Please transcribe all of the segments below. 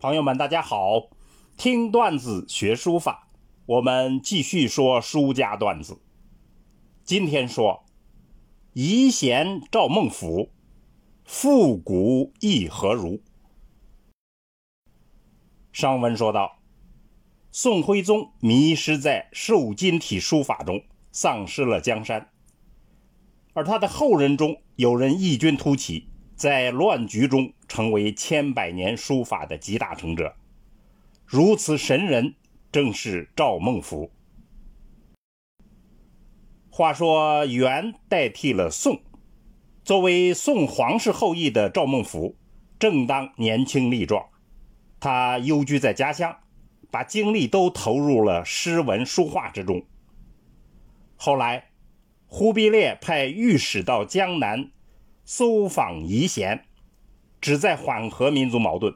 朋友们，大家好！听段子学书法，我们继续说书家段子。今天说：“遗贤赵孟俯，复古亦何如？”上文说到，宋徽宗迷失在瘦金体书法中，丧失了江山，而他的后人中有人异军突起。在乱局中成为千百年书法的集大成者，如此神人正是赵孟頫。话说元代替了宋，作为宋皇室后裔的赵孟頫，正当年轻力壮，他幽居在家乡，把精力都投入了诗文书画之中。后来，忽必烈派御史到江南。搜访遗贤，旨在缓和民族矛盾。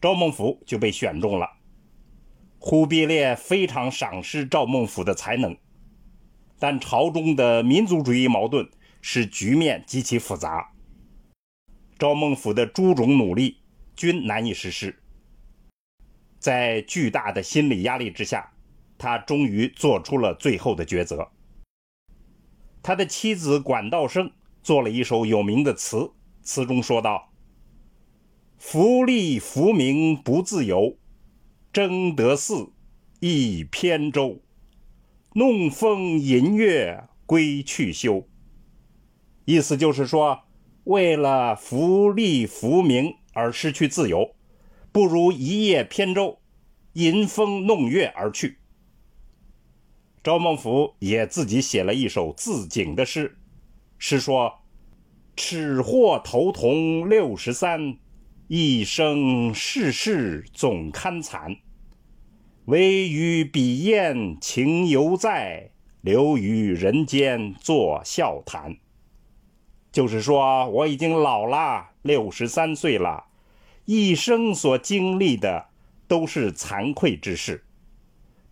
赵孟俯就被选中了。忽必烈非常赏识赵孟俯的才能，但朝中的民族主义矛盾使局面极其复杂。赵孟俯的诸种努力均难以实施。在巨大的心理压力之下，他终于做出了最后的抉择。他的妻子管道生做了一首有名的词，词中说道：“福利浮名不自由，争得似一扁舟，弄风吟月归去休。”意思就是说，为了福利浮名而失去自由，不如一叶扁舟，吟风弄月而去。周孟符也自己写了一首自警的诗。是说，齿祸头童六十三，一生世事总堪惨。唯余笔砚情犹在，留与人间作笑谈。就是说，我已经老了六十三岁了，一生所经历的都是惭愧之事，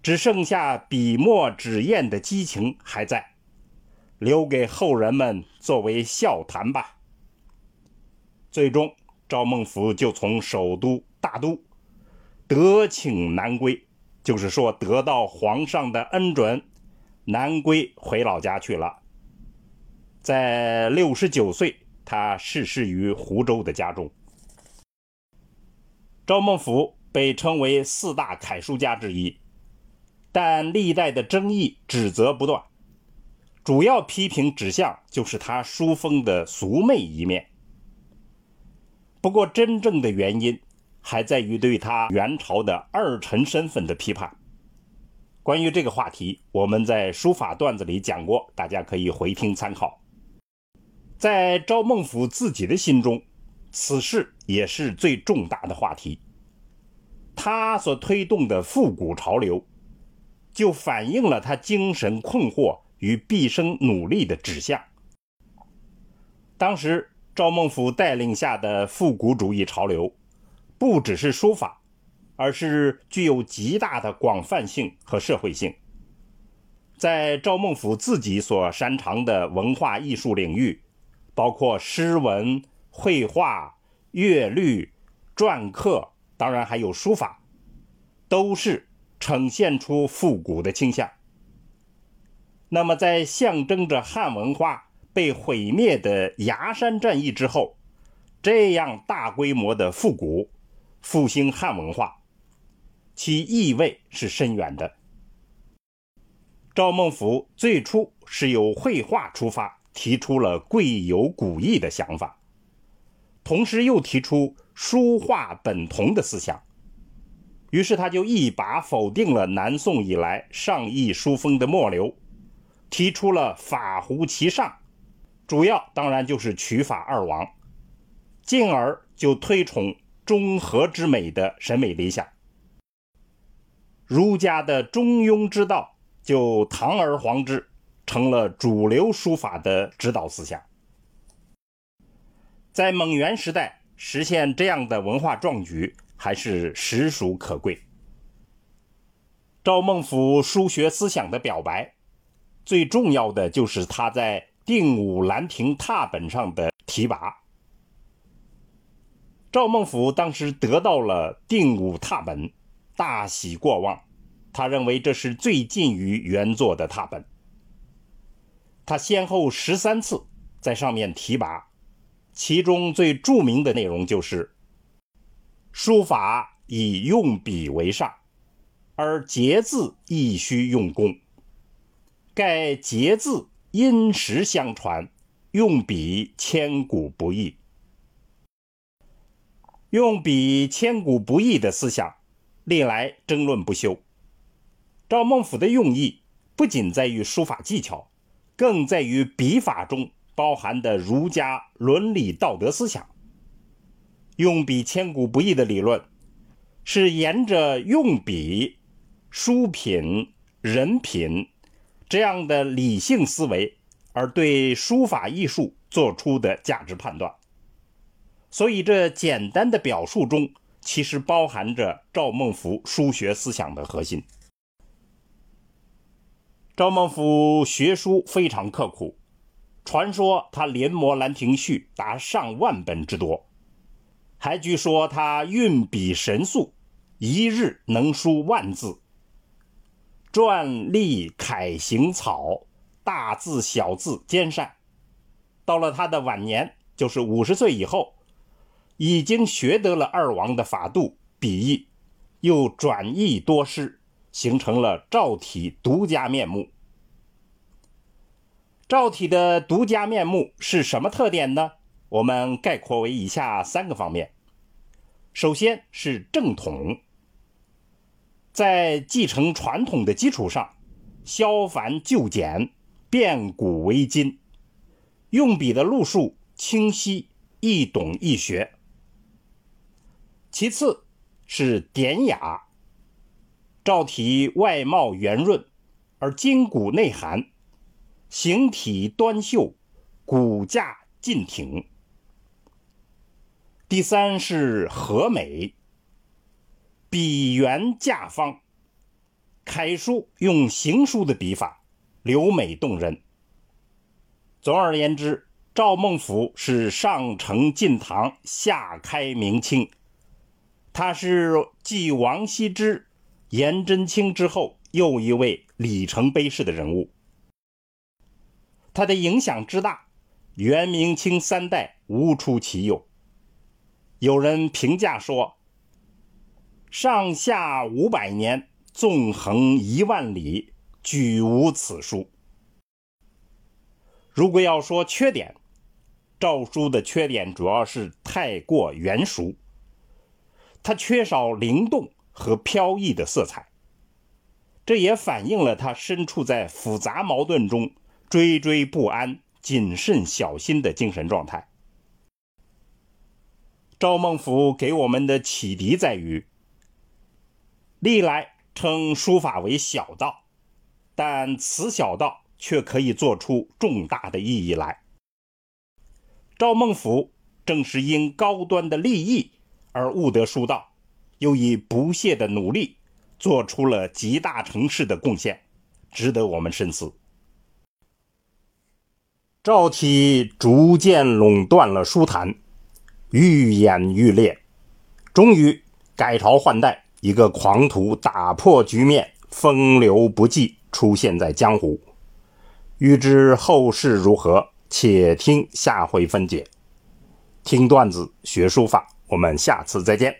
只剩下笔墨纸砚的激情还在。留给后人们作为笑谈吧。最终，赵孟俯就从首都大都得请南归，就是说得到皇上的恩准，南归回老家去了。在六十九岁，他逝世于湖州的家中。赵孟俯被称为四大楷书家之一，但历代的争议指责不断。主要批评指向就是他书风的俗媚一面。不过，真正的原因还在于对他元朝的二臣身份的批判。关于这个话题，我们在书法段子里讲过，大家可以回听参考。在赵孟頫自己的心中，此事也是最重大的话题。他所推动的复古潮流，就反映了他精神困惑。与毕生努力的指向。当时赵孟頫带领下的复古主义潮流，不只是书法，而是具有极大的广泛性和社会性。在赵孟頫自己所擅长的文化艺术领域，包括诗文、绘画、乐律、篆刻，当然还有书法，都是呈现出复古的倾向。那么，在象征着汉文化被毁灭的崖山战役之后，这样大规模的复古、复兴汉文化，其意味是深远的。赵孟頫最初是由绘画出发，提出了“贵有古意”的想法，同时又提出“书画本同”的思想，于是他就一把否定了南宋以来尚意书风的末流。提出了“法乎其上”，主要当然就是取法二王，进而就推崇中和之美的审美理想。儒家的中庸之道就堂而皇之成了主流书法的指导思想。在蒙元时代实现这样的文化壮举，还是实属可贵。赵孟頫书学思想的表白。最重要的就是他在《定武兰亭》拓本上的提拔。赵孟頫当时得到了《定武》拓本，大喜过望，他认为这是最近于原作的拓本。他先后十三次在上面提拔，其中最著名的内容就是：“书法以用笔为上，而结字亦须用功。”盖结字因时相传，用笔千古不易。用笔千古不易的思想，历来争论不休。赵孟頫的用意不仅在于书法技巧，更在于笔法中包含的儒家伦理道德思想。用笔千古不易的理论，是沿着用笔、书品、人品。这样的理性思维，而对书法艺术做出的价值判断。所以，这简单的表述中，其实包含着赵孟俯书学思想的核心。赵孟俯学书非常刻苦，传说他临摹《兰亭序》达上万本之多，还据说他运笔神速，一日能书万字。篆隶楷行草，大字小字兼善。到了他的晚年，就是五十岁以后，已经学得了二王的法度笔意，又转益多师，形成了赵体独家面目。赵体的独家面目是什么特点呢？我们概括为以下三个方面：首先是正统。在继承传统的基础上，削繁就简，变古为今，用笔的路数清晰易懂易学。其次，是典雅，赵体外貌圆润，而筋骨内涵，形体端秀，骨架劲挺。第三是和美。笔圆架方，楷书用行书的笔法，留美动人。总而言之，赵孟頫是上承晋唐，下开明清。他是继王羲之、颜真卿之后又一位里程碑式的人物。他的影响之大，元明清三代无出其右。有人评价说。上下五百年，纵横一万里，举无此书。如果要说缺点，赵书的缺点主要是太过圆熟，它缺少灵动和飘逸的色彩。这也反映了他身处在复杂矛盾中，惴惴不安、谨慎小心的精神状态。赵孟頫给我们的启迪在于。历来称书法为小道，但此小道却可以做出重大的意义来。赵孟頫正是因高端的利益而悟得书道，又以不懈的努力做出了极大成事的贡献，值得我们深思。赵体逐渐垄断了书坛，愈演愈烈，终于改朝换代。一个狂徒打破局面，风流不羁，出现在江湖。欲知后事如何，且听下回分解。听段子，学书法，我们下次再见。